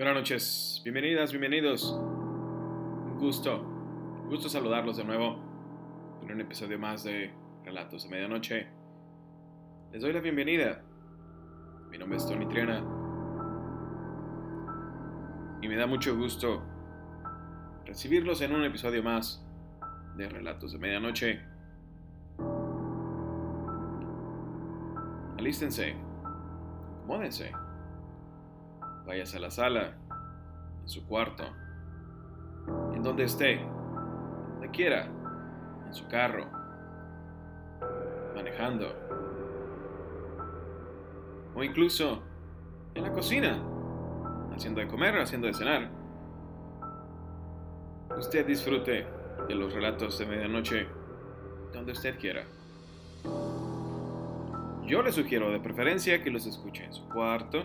Buenas noches, bienvenidas, bienvenidos. Un gusto, un gusto saludarlos de nuevo en un episodio más de Relatos de Medianoche. Les doy la bienvenida. Mi nombre es Tony Triana. Y me da mucho gusto recibirlos en un episodio más de Relatos de Medianoche. Alístense, acomódense, váyase a la sala, en su cuarto, en donde esté, donde quiera, en su carro, manejando, o incluso en la cocina, haciendo de comer, haciendo de cenar. Usted disfrute de los relatos de medianoche donde usted quiera. Yo le sugiero de preferencia que los escuche en su cuarto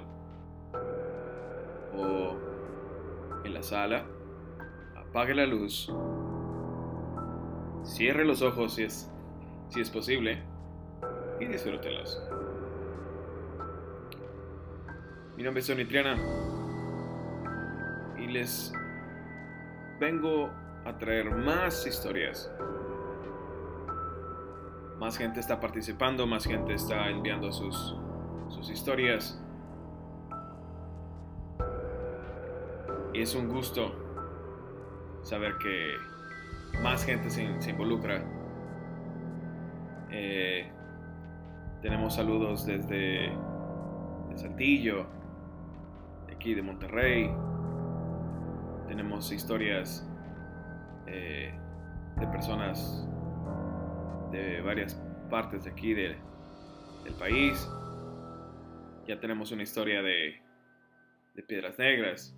sala. Apague la luz. Cierre los ojos si es, si es posible y disfrútelos. Mi nombre es Tony Triana y les vengo a traer más historias más gente está participando, más gente está enviando sus, sus historias. Y es un gusto saber que más gente se, involucra. Eh, tenemos saludos desde de Saltillo, de aquí de Monterrey. Tenemos historias eh, de personas de varias partes de aquí del país. Ya tenemos una historia de, de Piedras Negras.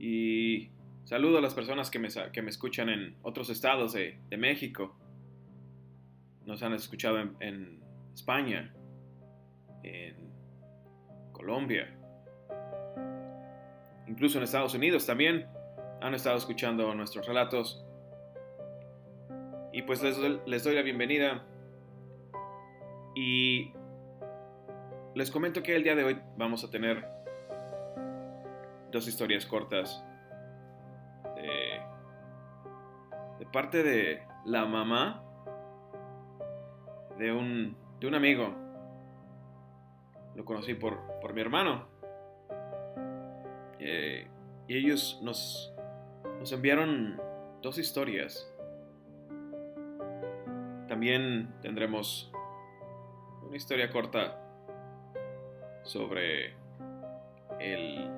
Y saludo a las personas que me, que me escuchan en otros estados de, de México. Nos han escuchado en, España, en Colombia, incluso en Estados Unidos también han estado escuchando nuestros relatos y pues les, les doy la bienvenida. Y les comento que el día de hoy vamos a tener dos historias cortas de, de parte de la mamá de un, de un amigo. Lo conocí por, por mi hermano. Eh, y ellos nos, nos enviaron dos historias también tendremos una historia corta sobre el,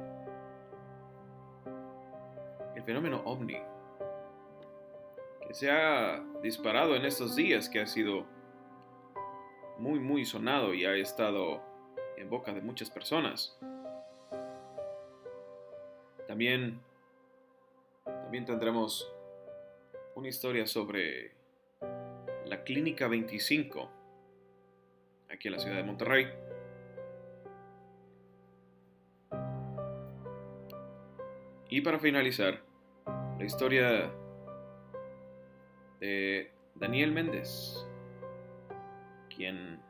fenómeno ovni que se ha disparado en estos días, que ha sido muy, muy sonado y ha estado en boca de muchas personas. También, también tendremos una historia sobre la Clínica 25, aquí en la ciudad de Monterrey. Y para finalizar, la historia de Daniel Méndez, quien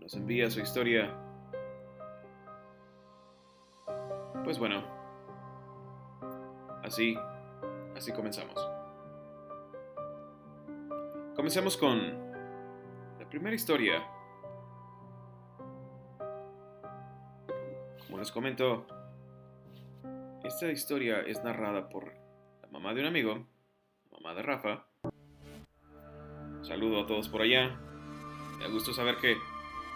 nos envía su historia. Pues bueno, así, así comenzamos. Comencemos con la primera historia. Como les comento, esta historia es narrada por mamá de un amigo, mamá de Rafa. saludo a todos por allá. Me da gusto saber que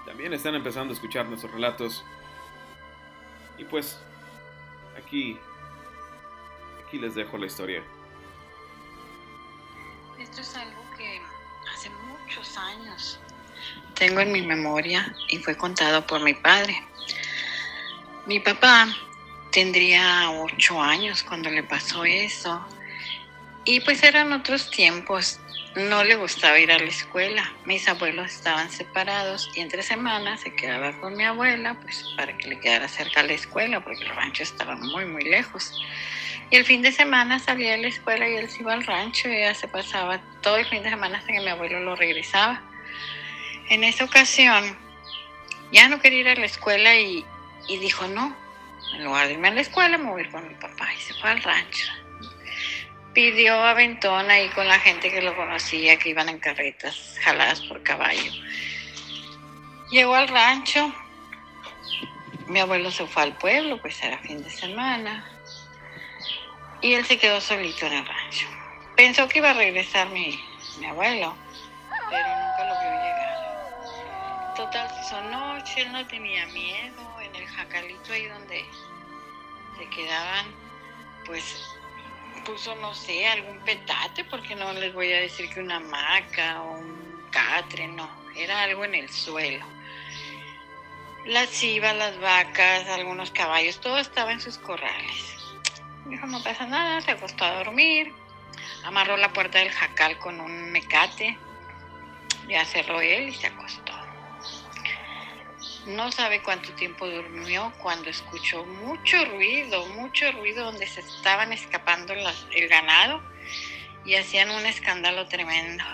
también están empezando a escuchar nuestros relatos. Y pues, aquí, aquí les dejo la historia. Esto es algo hace muchos años tengo en mi memoria y fue contado por mi padre. Mi papá tendría ocho años cuando le pasó eso y pues eran otros tiempos. No le gustaba ir a la escuela. Mis abuelos estaban separados y entre semanas se quedaba con mi abuela pues para que le quedara cerca a la escuela porque el rancho estaba muy muy lejos. Y el fin de semana salía de la escuela y él se iba al rancho y ya se pasaba todo el fin de semana hasta que mi abuelo lo regresaba. En esa ocasión ya no quería ir a la escuela y, dijo, no, En lugar de irme a la escuela, me voy a ir con mi papá y se fue al rancho. Pidió aventón ahí con la gente que lo conocía, que iban en carretas jaladas por caballo. Llegó al rancho, mi abuelo se fue al pueblo, pues era fin de semana, y él se quedó solito en el rancho. Pensó que iba a regresar mi, mi abuelo, pero nunca lo vio llegar. Total, se hizo noche, él no tenía miedo, en el jacalito ahí donde se quedaban, pues puso, no sé, algún petate, porque no les voy a decir que una hamaca o un catre, no, era algo en el suelo. Las chivas, las vacas, algunos caballos, todo estaba en sus corrales. Dijo, no pasa nada, se acostó a dormir, amarró la puerta del jacal con un mecate, ya cerró él y se acostó. No sabe cuánto tiempo durmió cuando escuchó mucho ruido, mucho ruido donde se estaban escapando el ganado y hacían un escándalo tremendo.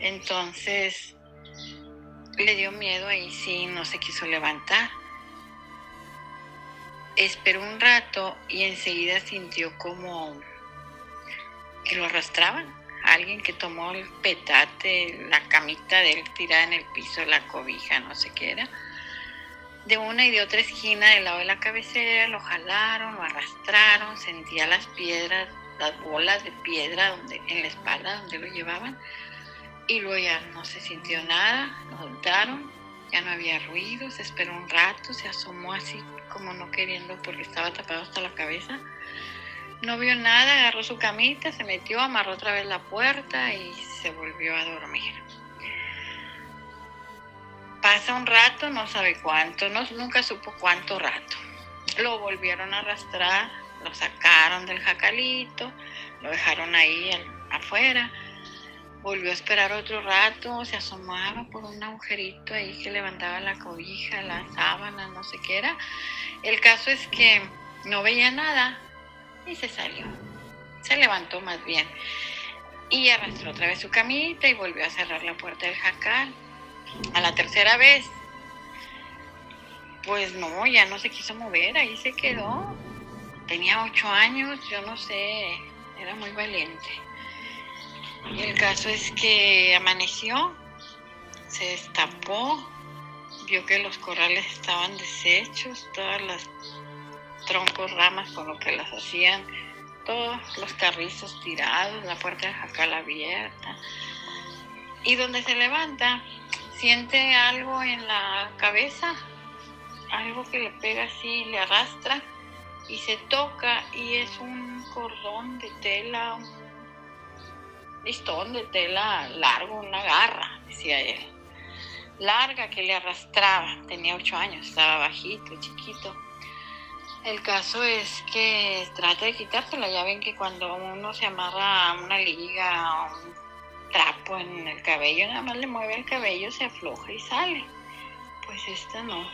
Entonces le dio miedo ahí sí, no se quiso levantar. Esperó un rato y enseguida sintió como que lo arrastraban. Alguien que tomó el petate, la camita de él tirada en el piso, la cobija, no sé qué era. De una y de otra esquina del lado de la cabecera lo jalaron, lo arrastraron, sentía las piedras, las bolas de piedra donde, en la espalda donde lo llevaban y luego ya no se sintió nada, lo soltaron, ya no había ruido, se esperó un rato, se asomó así como no queriendo porque estaba tapado hasta la cabeza. No vio nada, agarró su camita, se metió, amarró otra vez la puerta y se volvió a dormir. Pasa un rato, no sabe cuánto, no, nunca supo cuánto rato. Lo volvieron a arrastrar, lo sacaron del jacalito, lo dejaron ahí afuera Volvió a esperar otro rato, se asomaba por un agujerito ahí que levantaba la cobija, la sábana, no sé qué era. El caso es que no veía nada y se salió. Se levantó más bien y arrastró otra vez su camita y volvió a cerrar la puerta del jacal. A la tercera vez, pues no, ya no se quiso mover, ahí se quedó. Tenía ocho años, yo no sé, era muy valiente. El caso es que amaneció, se destapó, vio que los corrales estaban deshechos, todas las troncos, ramas con lo que las hacían, todos los carrizos tirados, la puerta del jacal abierta. Y donde se levanta, siente algo en la cabeza, algo que le pega así, le arrastra y se toca y es un cordón de tela, listón de tela largo, una garra, decía él. Larga que le arrastraba, tenía ocho años, estaba bajito, chiquito. El caso es que trata de quitársela, ya ven que cuando uno se amarra a una liga o un trapo en el cabello, nada más le mueve el cabello, se afloja y sale. Pues esta no.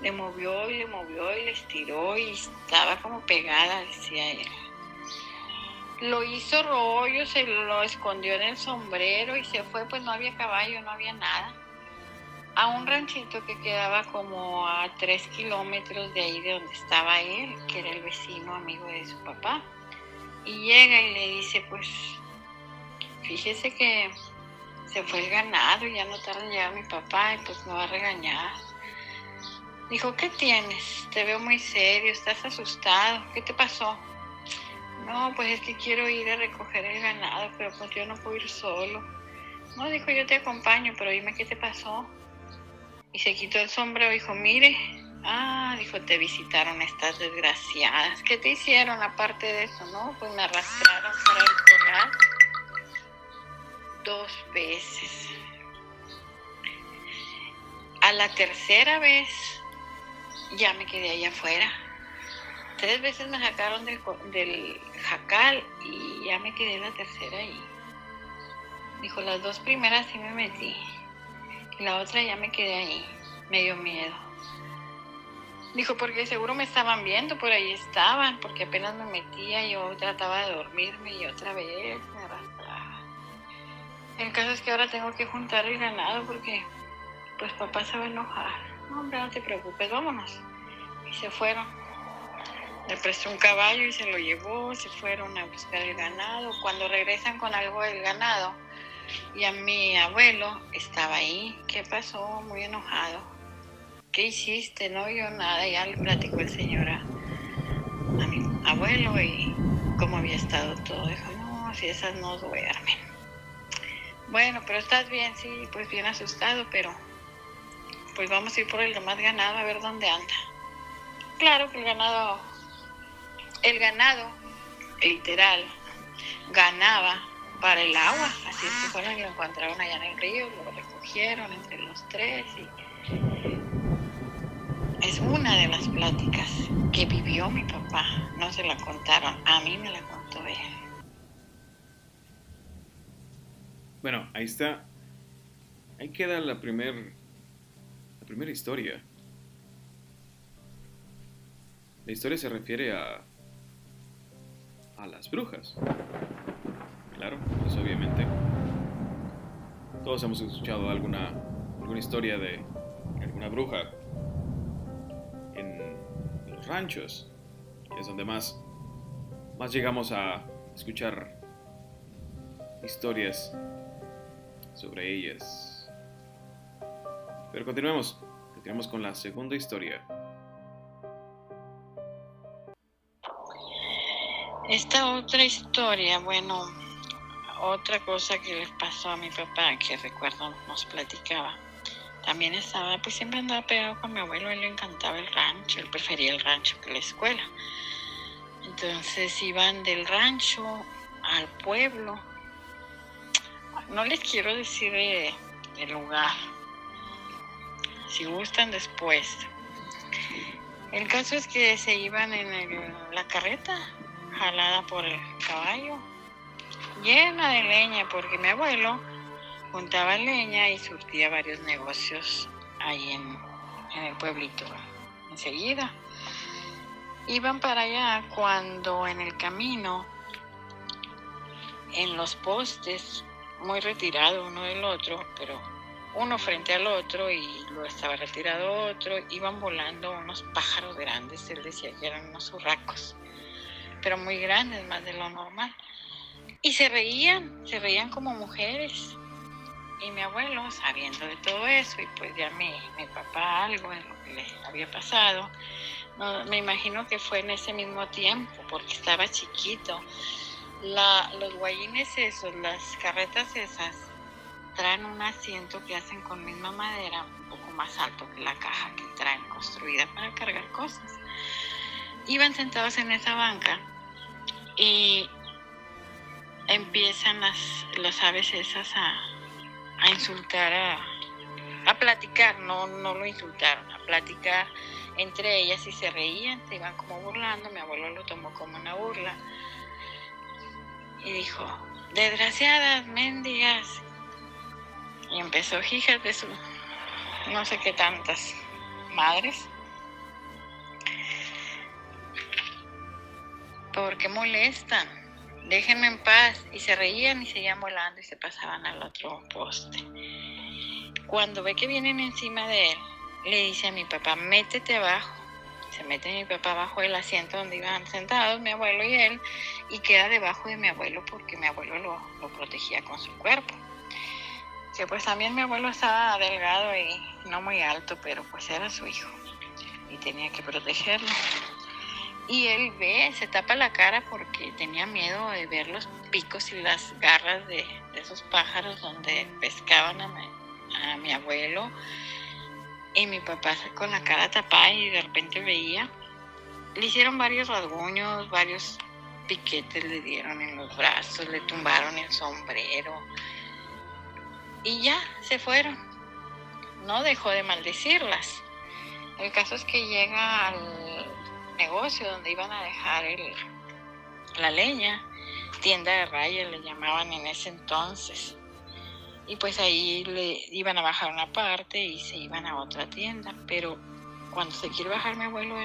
Le movió y le movió y le estiró y estaba como pegada, decía él. Lo hizo rollo, se lo escondió en el sombrero y se fue, pues no había caballo, no había nada. A un ranchito que quedaba como a tres kilómetros de ahí de donde estaba él, que era el vecino amigo de su papá. Y llega y le dice, pues, fíjese que se fue el ganado y ya no tarda en llegar mi papá y pues me va a regañar. Dijo, ¿qué tienes? Te veo muy serio, estás asustado, ¿qué te pasó? No, pues es que quiero ir a recoger el ganado, pero pues yo no puedo ir solo. No, dijo, yo te acompaño, pero dime qué te pasó. Y se quitó el sombrero dijo, mire, ah, dijo, te visitaron estas desgraciadas. ¿Qué te hicieron aparte de eso? No, pues me arrastraron para el corral dos veces. A la tercera vez ya me quedé allá afuera tres veces me sacaron del, jacal y ya me quedé la tercera ahí. Dijo, las dos primeras sí me metí. Y la otra ya me quedé ahí. Me dio miedo. Dijo, porque seguro me estaban viendo, por ahí estaban, porque apenas me metía, yo trataba de dormirme y otra vez me. El caso es que ahora tengo que juntar el ganado porque pues papá se va a enojar. No, hombre, no te preocupes, vámonos y se fueron. Le prestó un caballo y se lo llevó, se fueron a buscar el ganado. Cuando regresan con algo del ganado, y a mi abuelo estaba ahí. ¿Qué pasó? Muy enojado. ¿Qué hiciste? No vio nada. Ya le platicó el señor a, a mi abuelo y cómo había estado todo. Dijo, no, si esas no duermen. Bueno, pero estás bien, sí, pues bien asustado, pero pues vamos a ir por el demás ganado a ver dónde anda. Claro que el ganado, el ganado, literal, ganaba para el agua. Así es que fueron y lo encontraron allá en el río, lo recogieron entre los tres y es una de las pláticas que vivió mi papá. No se la contaron, a mí me la contó él. Bueno, ahí está. Ahí queda la primera la primera historia. La historia se refiere a a las brujas. Claro, pues obviamente. Todos hemos escuchado alguna alguna historia de alguna bruja en los ranchos, es donde más más llegamos a escuchar historias sobre ellas. Pero continuemos, continuemos con la segunda historia. Esta otra historia, bueno, otra cosa que les pasó a mi papá, que recuerdo nos platicaba. También estaba, pues siempre andaba pegado con mi abuelo, él le encantaba el rancho, él prefería el rancho que la escuela. Entonces iban del rancho al pueblo no les quiero decir el lugar. Si gustan después. El caso es que se iban en la carreta, jalada por el caballo, llena de leña, porque mi abuelo juntaba leña y surtía varios negocios ahí en, en el pueblito. Enseguida. Iban para allá cuando en el camino, en los postes, muy retirado uno del otro, pero uno frente al otro y luego estaba retirado otro, iban volando unos pájaros grandes, él decía que eran unos urracos, pero muy grandes, más de lo normal. Y se reían, se reían como mujeres. Y mi abuelo, sabiendo de todo eso, y pues ya mi, mi papá algo en lo que le había pasado, me imagino que fue en ese mismo tiempo, porque estaba chiquito la, los guayines esos, las carretas esas, traen un asiento que hacen con misma madera, un poco más alto que la caja que traen construida para cargar cosas. Iban sentados en esa banca y empiezan las, las aves esas a, a insultar, a, a platicar, no, no lo insultaron, a platicar entre ellas y se reían, se iban como burlando, mi abuelo lo tomó como una burla y dijo, desgraciadas, mendigas. Y empezó hijas de su no sé qué tantas madres. Porque molestan, déjenme en paz. Y se reían y seguían volando y se pasaban al otro poste. Cuando ve que vienen encima de él, le dice a mi papá, métete abajo se mete mi papá bajo el asiento donde iban sentados mi abuelo y él y queda debajo de mi abuelo porque mi abuelo lo, lo protegía con su cuerpo. Que pues también mi abuelo estaba delgado y no muy alto, pero pues era su hijo y tenía que protegerlo. Y él ve, se tapa la cara porque tenía miedo de ver los picos y las garras de, esos pájaros donde pescaban a a mi abuelo y mi papá con la cara tapada y de repente veía. Le hicieron varios rasguños, varios piquetes le dieron en los brazos, le tumbaron el sombrero. Y ya, se fueron. No dejó de maldecirlas. El caso es que llega al negocio donde iban a dejar el, la leña, tienda de rayas le llamaban en ese entonces y pues ahí le iban a bajar una parte y se iban a otra tienda, pero cuando se quiere bajar mi abuelo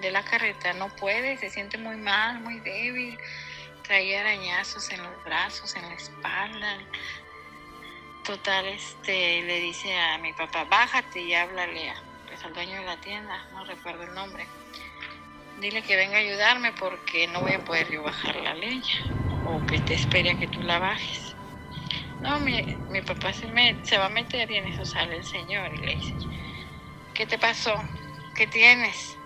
de la carreta no puede, se siente muy mal, muy débil, traía arañazos en los brazos, en la espalda. Total, este, le dice a mi papá, bájate y háblale pues al dueño de la tienda, no recuerdo el nombre. Dile que venga a ayudarme porque no voy a poder yo bajar la leña o que te espere a que tú la bajes. No, mi, mi papá se, me, se va a meter y en eso sale el señor y le dice, ¿qué te pasó? ¿Qué tienes?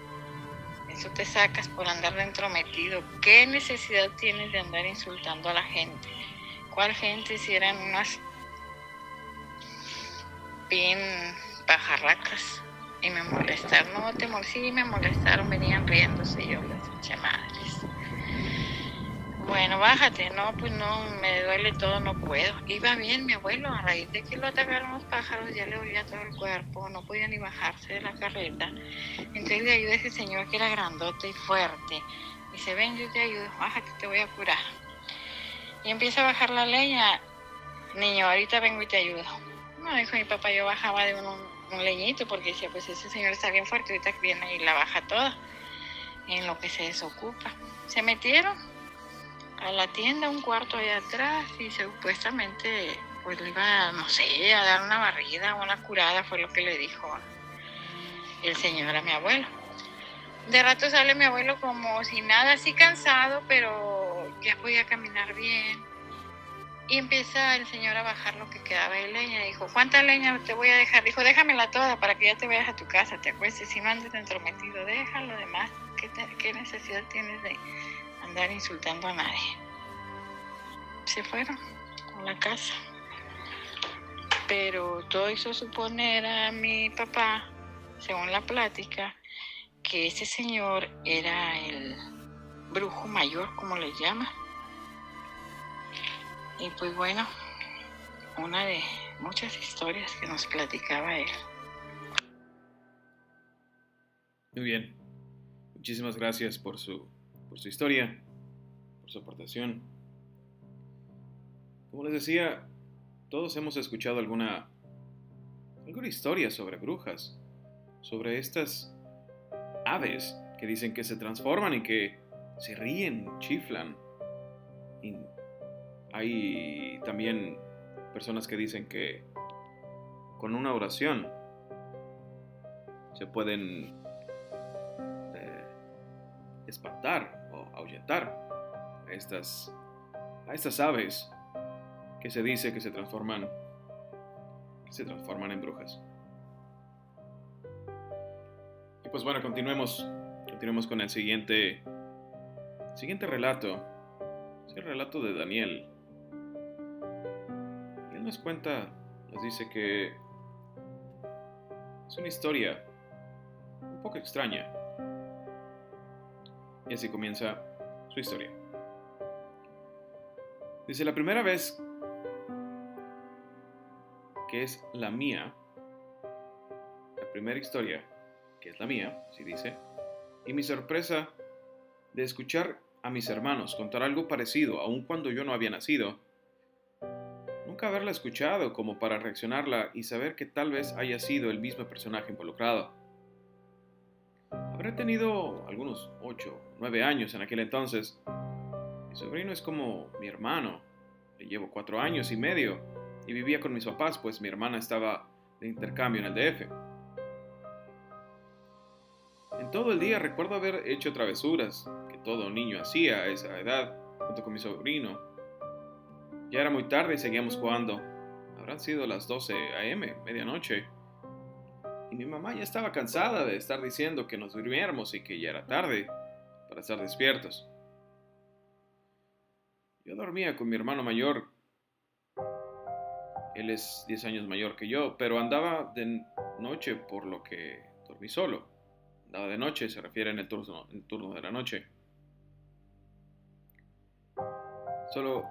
Eso te sacas por andar dentro metido. ¿Qué necesidad tienes de andar insultando a la gente? ¿Cuál gente si eran unas bien pajarracas? Y me molestaron. No, te sí, me molestaron. Venían riéndose yo las eché madres. Bueno, bájate. No, pues no, me duele todo, no puedo. Iba bien mi abuelo, a raíz de que lo atacaron los pájaros, ya le dolía todo el cuerpo, no podía ni bajarse de la carreta. Entonces le ayuda a ese señor que era grandote y fuerte. Dice, ven, yo te ayudo, bájate, te voy a curar. Y empieza a bajar la leña. Niño, ahorita vengo y te ayudo. No, dijo mi papá, yo bajaba de un, un leñito porque decía, pues ese señor está bien fuerte, ahorita viene y la baja toda. En lo que se desocupa. Se metieron a la tienda, un cuarto allá atrás, y supuestamente pues le iba, no sé, a dar una barrida, una curada, fue lo que le dijo el señor a mi abuelo. De rato sale mi abuelo como si nada, así cansado, pero ya podía caminar bien. Y empieza el señor a bajar lo que quedaba de leña. Dijo, ¿cuánta leña te voy a dejar? Dijo, déjamela toda para que ya te vayas a tu casa, te acuestes. Si no andes entrometido, déjalo demás. ¿Qué, ¿Qué necesidad tienes de insultando a nadie. Se fueron a la casa. Pero todo hizo suponer a mi papá, según la plática, que ese señor era el brujo mayor, como le llama. Y pues bueno, una de muchas historias que nos platicaba él. Muy bien. Muchísimas gracias por su por su historia, por su aportación. Como les decía, todos hemos escuchado alguna, alguna historia sobre brujas, sobre estas aves que dicen que se transforman y que se ríen, chiflan. Hay también personas que dicen que con una oración se pueden eh, espantar o ahuyentar a estas, a estas aves que se dice que se transforman, que se transforman en brujas. Y pues bueno, continuemos, continuemos con el siguiente, siguiente relato. Es el relato de Daniel. Él nos cuenta, nos dice que es una historia un poco extraña. Y así comienza su historia. Dice, la primera vez que es la mía, la primera historia que es la mía, si dice, y mi sorpresa de escuchar a mis hermanos contar algo parecido, aun cuando yo no había nacido, nunca haberla escuchado como para reaccionarla y saber que tal vez haya sido el mismo personaje involucrado. Habré tenido algunos 8 o 9 años en aquel entonces. Mi sobrino es como mi hermano. Le llevo 4 años y medio y vivía con mis papás, pues mi hermana estaba de intercambio en el DF. En todo el día recuerdo haber hecho travesuras que todo niño hacía a esa edad, junto con mi sobrino. Ya era muy tarde y seguíamos jugando. Habrán sido las 12 a.m., medianoche. Y mi mamá ya estaba cansada de estar diciendo que nos durmiéramos y que ya era tarde para estar despiertos. Yo dormía con mi hermano mayor. Él es 10 años mayor que yo, pero andaba de noche por lo que dormí solo. Andaba de noche, se refiere en el turno, el turno de la noche. Solo,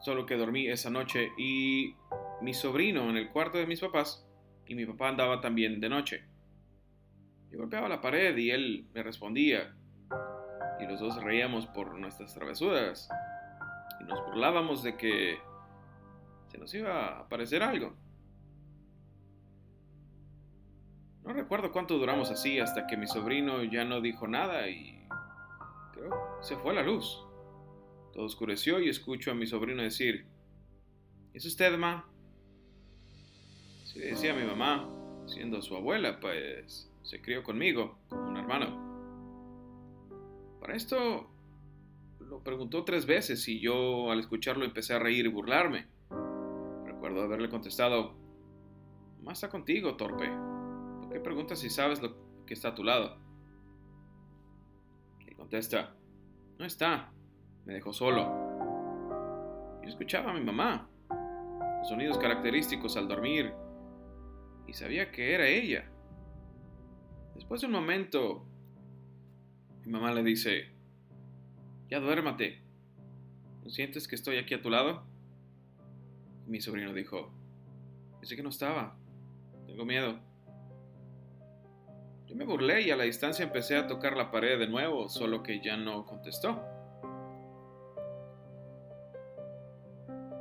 solo que dormí esa noche y mi sobrino en el cuarto de mis papás y mi papá andaba también de noche. Yo golpeaba la pared y él me respondía y los dos reíamos por nuestras travesuras y nos burlábamos de que se nos iba a aparecer algo. No recuerdo cuánto duramos así hasta que mi sobrino ya no dijo nada y creo se fue la luz. Todo oscureció y escucho a mi sobrino decir, ¿es usted, ma? Sí, decía mi mamá, siendo su abuela, pues se crió conmigo como un hermano. Para esto lo preguntó tres veces y yo al escucharlo empecé a reír y burlarme. Recuerdo haberle contestado, más está contigo, torpe. ¿Por qué preguntas si sabes lo que está a tu lado? Y contesta, no está, me dejó solo. Yo escuchaba a mi mamá, los sonidos característicos al dormir, y sabía que era ella. Después de un momento, mi mamá le dice, ya duérmate, ¿no sientes que estoy aquí a tu lado? Mi sobrino dijo, pensé que no estaba, tengo miedo. Yo me burlé y a la distancia empecé a tocar la pared de nuevo, solo que ya no contestó.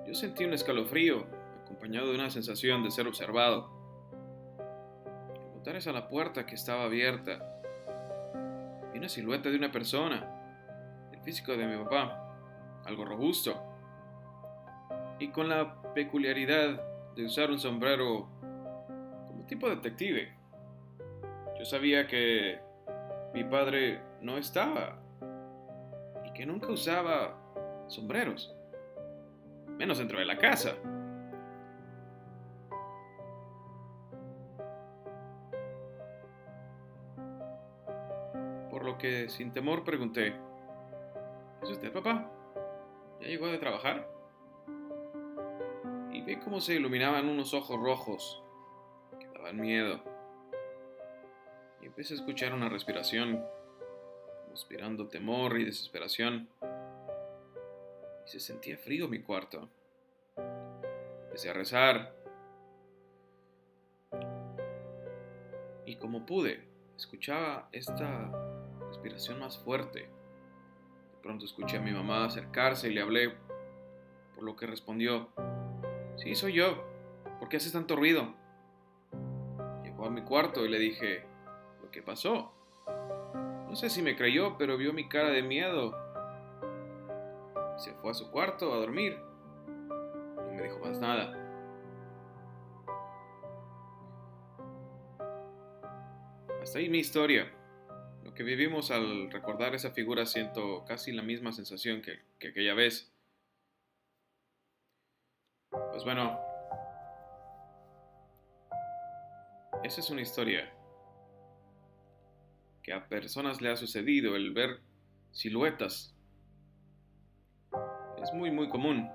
Yo sentí un escalofrío, acompañado de una sensación de ser observado. Al a la puerta que estaba abierta, vi una silueta de una persona, físico de mi papá, algo robusto, y con la peculiaridad de usar un sombrero como tipo detective. Yo sabía que mi padre no estaba y que nunca usaba sombreros, menos dentro de la casa. Por lo que sin temor pregunté, ¿es usted papá? ¿Ya llegó de trabajar? Y vi cómo se iluminaban unos ojos rojos que daban miedo y empecé a escuchar una respiración, inspirando temor y desesperación. Y se sentía frío mi cuarto. Empecé a rezar. Y como pude, escuchaba esta respiración más fuerte. Pronto escuché a mi mamá acercarse y le hablé, por lo que respondió, sí, soy yo, ¿por qué haces tanto ruido? Llegó a mi cuarto y le dije, ¿Qué pasó. No sé si me creyó, pero vio mi cara de miedo. Se fue a su cuarto a dormir. No me dijo más nada. Hasta ahí mi historia. Que vivimos al recordar esa figura siento casi la misma sensación que, que aquella vez. Pues bueno, esa es una historia que a personas le ha sucedido el ver siluetas. Es muy muy común.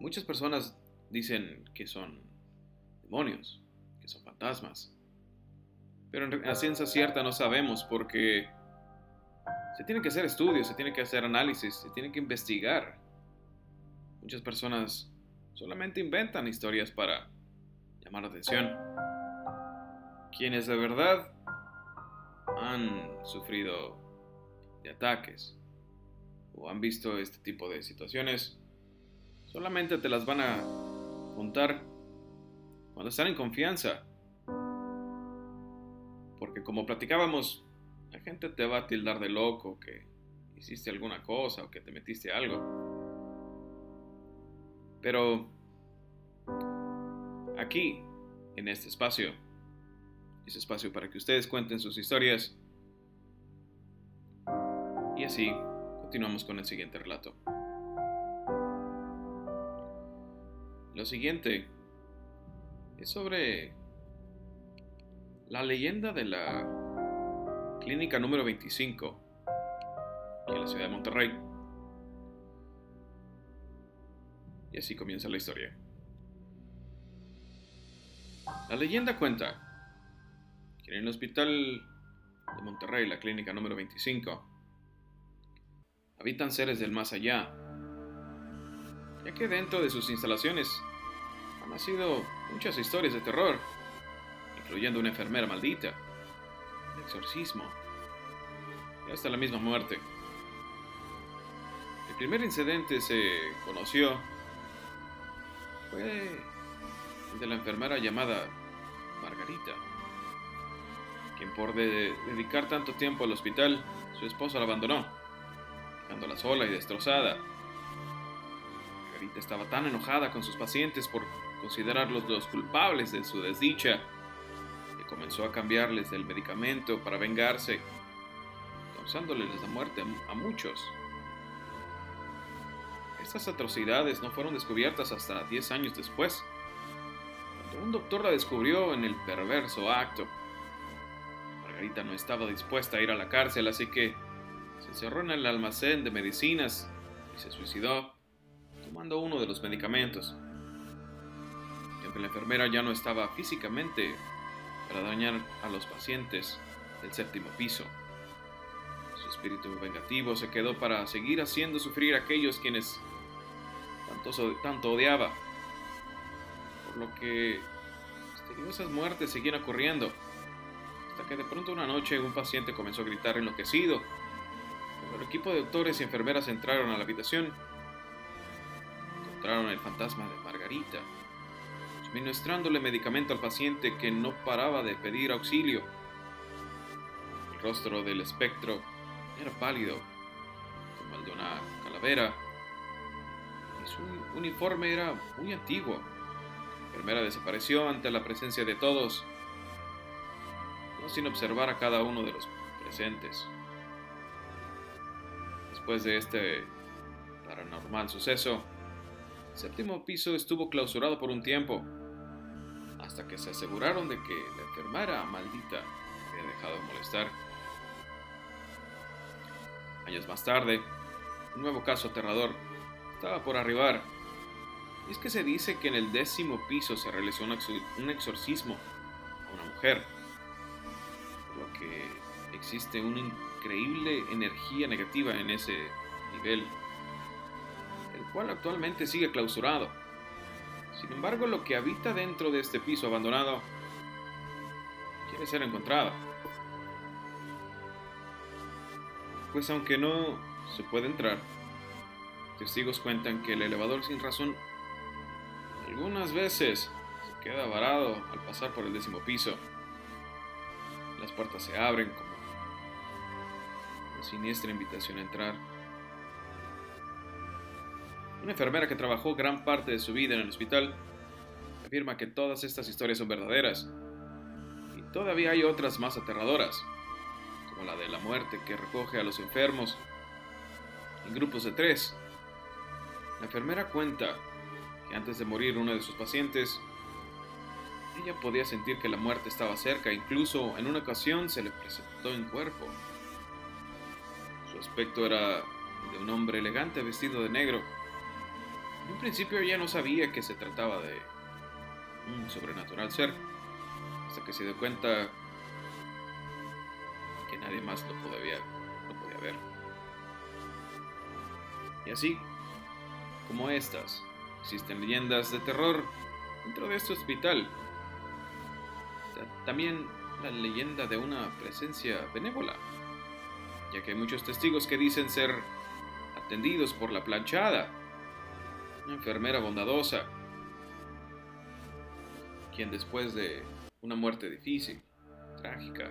Muchas personas dicen que son demonios, que son fantasmas. Pero en ciencia cierta no sabemos porque se tienen que hacer estudios, se tiene que hacer análisis, se tiene que investigar. Muchas personas solamente inventan historias para llamar la atención quienes de verdad han sufrido de ataques o han visto este tipo de situaciones, solamente te las van a contar cuando están en confianza. Como platicábamos, la gente te va a tildar de loco que hiciste alguna cosa o que te metiste algo. Pero aquí, en este espacio, ese espacio para que ustedes cuenten sus historias. Y así continuamos con el siguiente relato. Lo siguiente es sobre la leyenda de la clínica número 25 aquí en la ciudad de Monterrey. Y así comienza la historia. La leyenda cuenta que en el hospital de Monterrey, la clínica número 25, habitan seres del más allá, ya que dentro de sus instalaciones han nacido muchas historias de terror, incluyendo una enfermera maldita, el exorcismo y hasta la misma muerte. El primer incidente se conoció fue el de la enfermera llamada Margarita quien por dedicar tanto tiempo al hospital, su esposo la abandonó, dejándola sola y destrozada. Margarita estaba tan enojada con sus pacientes por considerarlos los culpables de su desdicha, comenzó a cambiarles el medicamento para vengarse, causándoles la muerte a muchos. Estas atrocidades no fueron descubiertas hasta 10 años después, cuando un doctor la descubrió en el perverso acto. Margarita no estaba dispuesta a ir a la cárcel, así que se encerró en el almacén de medicinas y se suicidó tomando uno de los medicamentos. Y aunque la enfermera ya no estaba físicamente para dañar a los pacientes del séptimo piso, su espíritu vengativo se quedó para seguir haciendo sufrir a aquellos quienes tanto, tanto odiaba. Por lo que misteriosas muertes seguían ocurriendo, hasta que de pronto una noche un paciente comenzó a gritar enloquecido. Cuando el equipo de doctores y enfermeras entraron a la habitación, encontraron el fantasma de Margarita, suministrándole medicamento al paciente que no paraba de pedir auxilio. El rostro del espectro era pálido, como el de una calavera, su uniforme era muy antiguo. La enfermera desapareció ante la presencia de todos, no sin observar a cada uno de los presentes. Después de este paranormal suceso, el séptimo piso estuvo clausurado por un tiempo, hasta que se aseguraron de que la enfermera maldita había dejado de molestar. Años más tarde, un nuevo caso aterrador estaba por arribar. Y es que se dice que en el décimo piso se realizó un exorcismo a una mujer, por lo que existe una increíble energía negativa en ese nivel, el cual actualmente sigue clausurado. Sin embargo, lo que habita dentro de este piso abandonado quiere ser encontrado. Pues aunque no se puede entrar, Testigos cuentan que el elevador sin razón algunas veces se queda varado al pasar por el décimo piso. Las puertas se abren como una siniestra invitación a entrar. Una enfermera que trabajó gran parte de su vida en el hospital afirma que todas estas historias son verdaderas. Y todavía hay otras más aterradoras, como la de la muerte que recoge a los enfermos en grupos de tres la enfermera cuenta que antes de morir uno de sus pacientes, ella podía sentir que la muerte estaba cerca, incluso en una ocasión se le presentó en cuerpo. Su aspecto era de un hombre elegante vestido de negro. En principio ella no sabía que se trataba de un sobrenatural ser, hasta que se dio cuenta que nadie más lo podía, lo podía ver. Y así, como estas. Existen leyendas de terror dentro de este hospital. También la leyenda de una presencia benévola, ya que hay muchos testigos que dicen ser atendidos por la planchada, una enfermera bondadosa, quien después de una muerte difícil, trágica,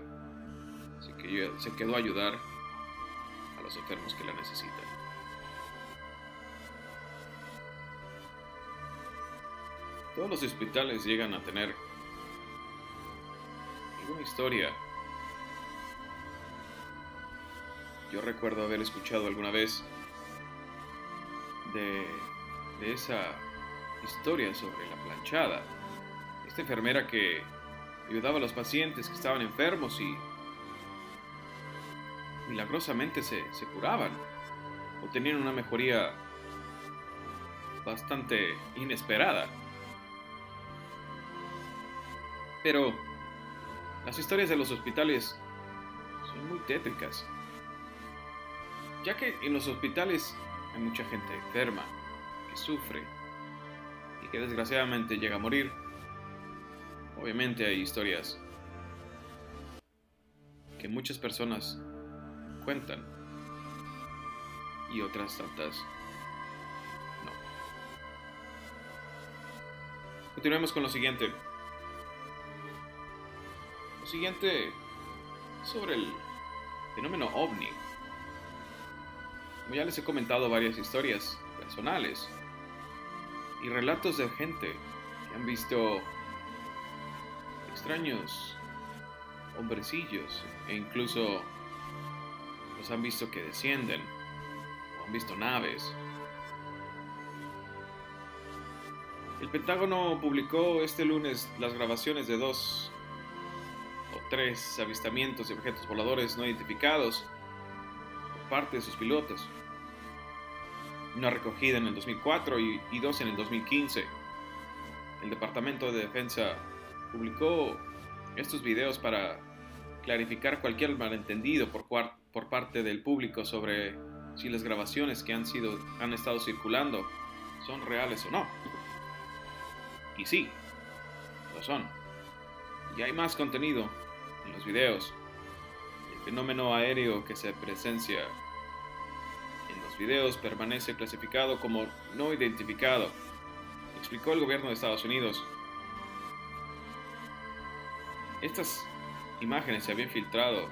se quedó a ayudar a los enfermos que la necesitan. Todos los hospitales llegan a tener alguna historia. Yo recuerdo haber escuchado alguna vez de, esa historia sobre la planchada. Esta enfermera que ayudaba a los pacientes que estaban enfermos y milagrosamente se, se curaban o tenían una mejoría bastante inesperada. Pero las historias de los hospitales son muy tétricas, ya que en los hospitales hay mucha gente enferma, sufre y que desgraciadamente llega a morir. Obviamente hay historias que muchas personas cuentan y otras tantas no. Continuemos con lo siguiente siguiente sobre el fenómeno ovni. Como ya les he comentado varias historias personales y relatos de gente que han visto extraños hombrecillos e incluso los han visto que descienden o han visto naves. El Pentágono publicó este lunes las grabaciones de dos o tres avistamientos de objetos voladores no identificados por parte de sus pilotos. Una recogida en el 2004 y, y dos en el 2015. El Departamento de Defensa publicó estos videos para clarificar cualquier malentendido por, por parte del público sobre si las grabaciones que han, sido, han estado circulando son reales o no. Y sí, lo son. Y hay más contenido en los videos. El fenómeno aéreo que se presencia videos permanece clasificado como no identificado, explicó el gobierno de Estados Unidos estas imágenes se habían filtrado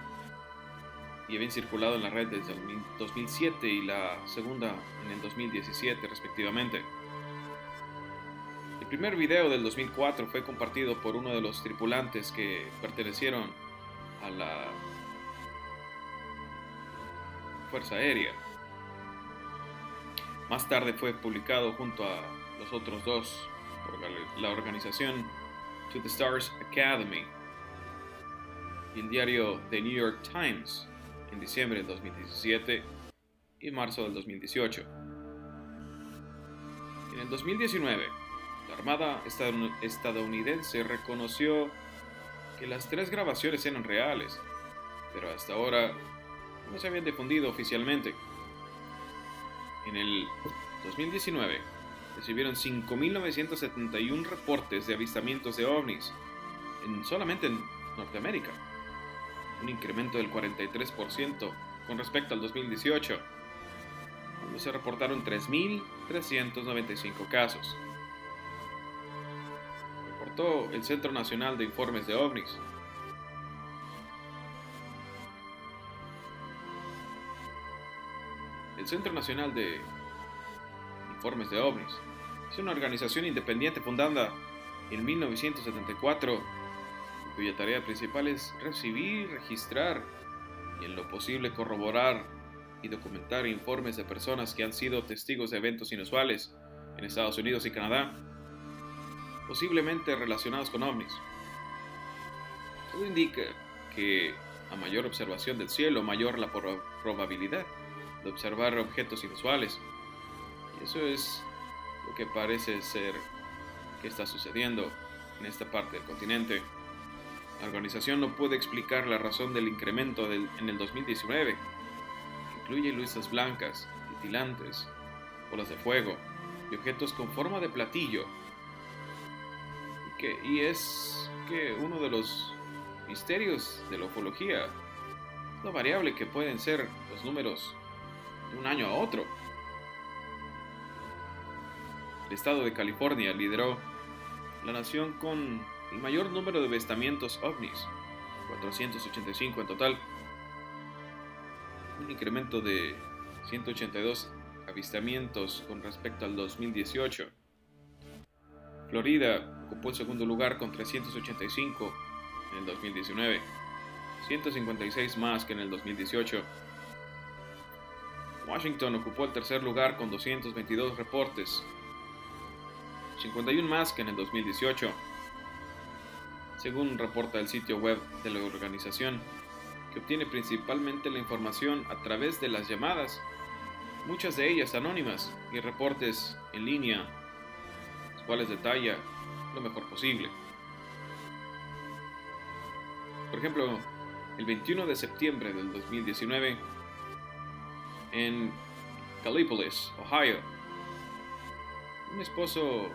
y habían circulado en la red desde el 2007 y la segunda en el 2017 respectivamente. El primer video del 2004 fue compartido por uno de los tripulantes que pertenecieron a la Fuerza Aérea. Más tarde fue publicado junto a los otros dos por la organización To the Stars Academy y el diario The New York Times en diciembre del 2017 y marzo del 2018. En el 2019, la Armada estadounidense reconoció que las tres grabaciones eran reales, pero hasta ahora no se habían difundido oficialmente. En el 2019 recibieron 5.971 reportes de avistamientos de ovnis, en, solamente en Norteamérica un incremento del 43% con respecto al 2018, cuando se reportaron 3.395 casos. Reportó el Centro Nacional de Informes de OVNIs. El Centro Nacional de Informes de OVNIs es una organización independiente fundada en 1974 cuya tarea principal es recibir, registrar y en lo posible corroborar y documentar informes de personas que han sido testigos de eventos inusuales en Estados Unidos y Canadá, posiblemente relacionados con ovnis. Todo indica que a mayor observación del cielo, mayor la probabilidad de observar objetos inusuales. Y eso es lo que parece ser que está sucediendo en esta parte del continente. La organización no puede explicar la razón del incremento en el 2019. Incluye luces blancas, titilantes, bolas de fuego y objetos con forma de platillo. Y, que, y es que uno de los misterios de la ufología la variable que pueden ser los números un año a otro. El estado de California lideró la nación con el mayor número de avistamientos ovnis, 485 en total, un incremento de 182 avistamientos con respecto al 2018. Florida ocupó el segundo lugar con 385 en el 2019, 156 más que en el 2018. Washington ocupó el tercer lugar con 222 reportes, 51 más que en el 2018 según reporta el sitio web de la organización, que obtiene principalmente la información a través de las llamadas, muchas de ellas anónimas, y reportes en línea, los cuales detalla lo mejor posible. Por ejemplo, el 21 de septiembre del 2019, en Gallipolis, Ohio, un esposo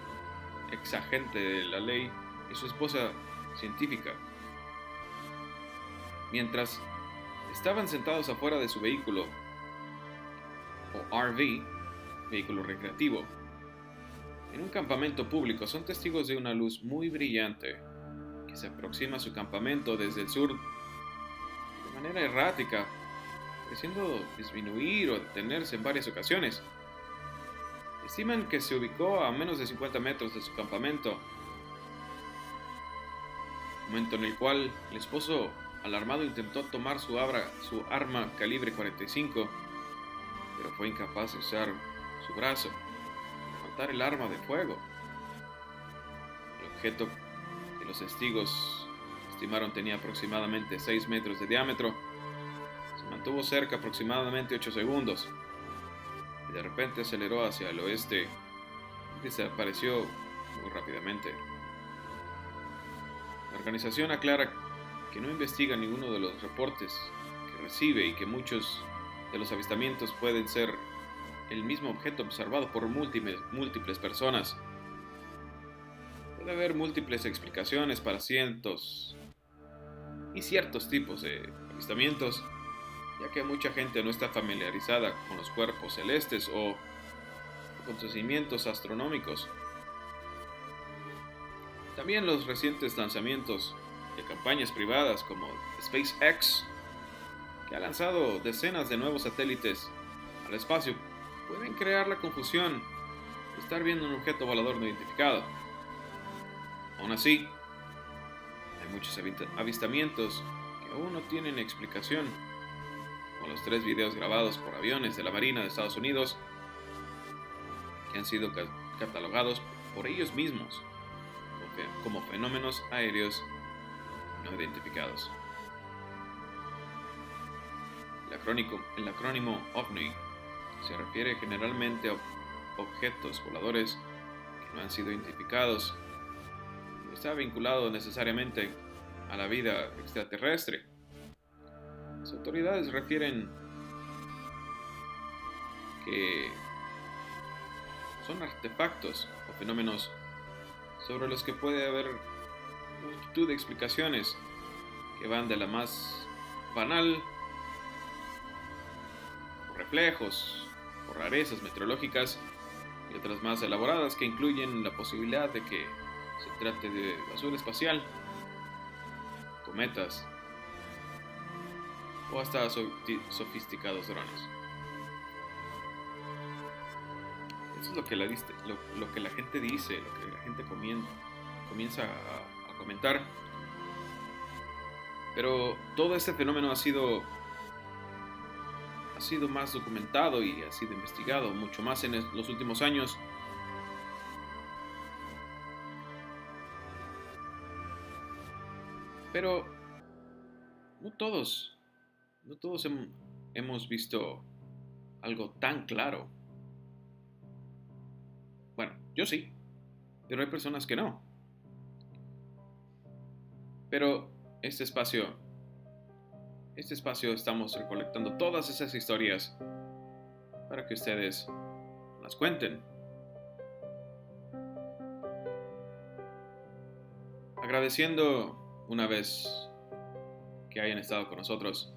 exagente de la ley y su esposa científica. Mientras estaban sentados afuera de su vehículo, o RV, vehículo recreativo, en un campamento público, son testigos de una luz muy brillante que se aproxima a su campamento desde el sur de manera errática, pareciendo disminuir o detenerse en varias ocasiones. Estiman que se ubicó a menos de 50 metros de su campamento momento en el cual el esposo alarmado intentó tomar su, su arma calibre 45, pero fue incapaz de usar su brazo, levantar el arma de fuego. El objeto que los testigos estimaron tenía aproximadamente 6 metros de diámetro, se mantuvo cerca aproximadamente 8 segundos y de repente aceleró hacia el oeste y desapareció muy rápidamente. La organización aclara que no investiga ninguno de los reportes que recibe y que muchos de los avistamientos pueden ser el mismo objeto observado por múltiples, múltiples personas. Puede haber múltiples explicaciones para cientos y ciertos tipos de avistamientos, ya que mucha gente no está familiarizada con los cuerpos celestes o acontecimientos astronómicos. También los recientes lanzamientos de campañas privadas como SpaceX, que ha lanzado decenas de nuevos satélites al espacio, pueden crear la confusión de estar viendo un objeto volador no identificado. Aún así, hay muchos avistamientos que aún no tienen explicación, como los tres videos grabados por aviones de la Marina de Estados Unidos que han sido catalogados por ellos mismos como fenómenos aéreos no identificados. El, acrónimo OVNI se refiere generalmente a objetos voladores que no han sido identificados. No está vinculado necesariamente a la vida extraterrestre. Las autoridades refieren que son artefactos o fenómenos sobre los que puede haber multitud de explicaciones que van de la más banal, por reflejos, por rarezas meteorológicas, y otras más elaboradas que incluyen la posibilidad de que se trate de basura espacial, cometas o hasta sofisticados drones. Eso es lo que la, lo, que la gente dice, lo que la gente comienza a, comentar. Pero todo este fenómeno ha sido ha sido más documentado y ha sido investigado mucho más en los últimos años. Pero no todos, no todos hemos visto algo tan claro. Bueno, yo sí, pero hay personas que no. Pero este espacio, este espacio estamos recolectando todas esas historias para que ustedes las cuenten. Agradeciendo una vez que hayan estado con nosotros.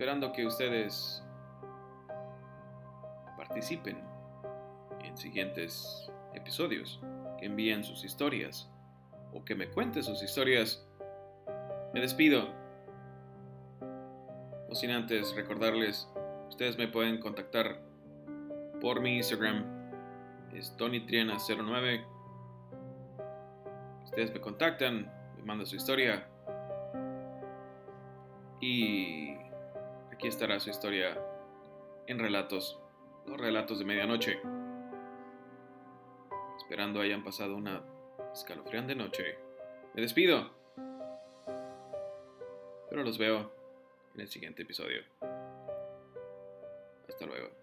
Esperando que ustedes participen en siguientes episodios, que envíen sus historias o que me cuenten sus historias. Me despido. No sin antes recordarles, ustedes me pueden contactar por mi Instagram, es TonyTriana09. Ustedes me contactan, me mandan su historia y aquí estará su historia en relatos los relatos de medianoche. Esperando hayan pasado una escalofriante noche. Me despido. Pero los veo en el siguiente episodio. Hasta luego.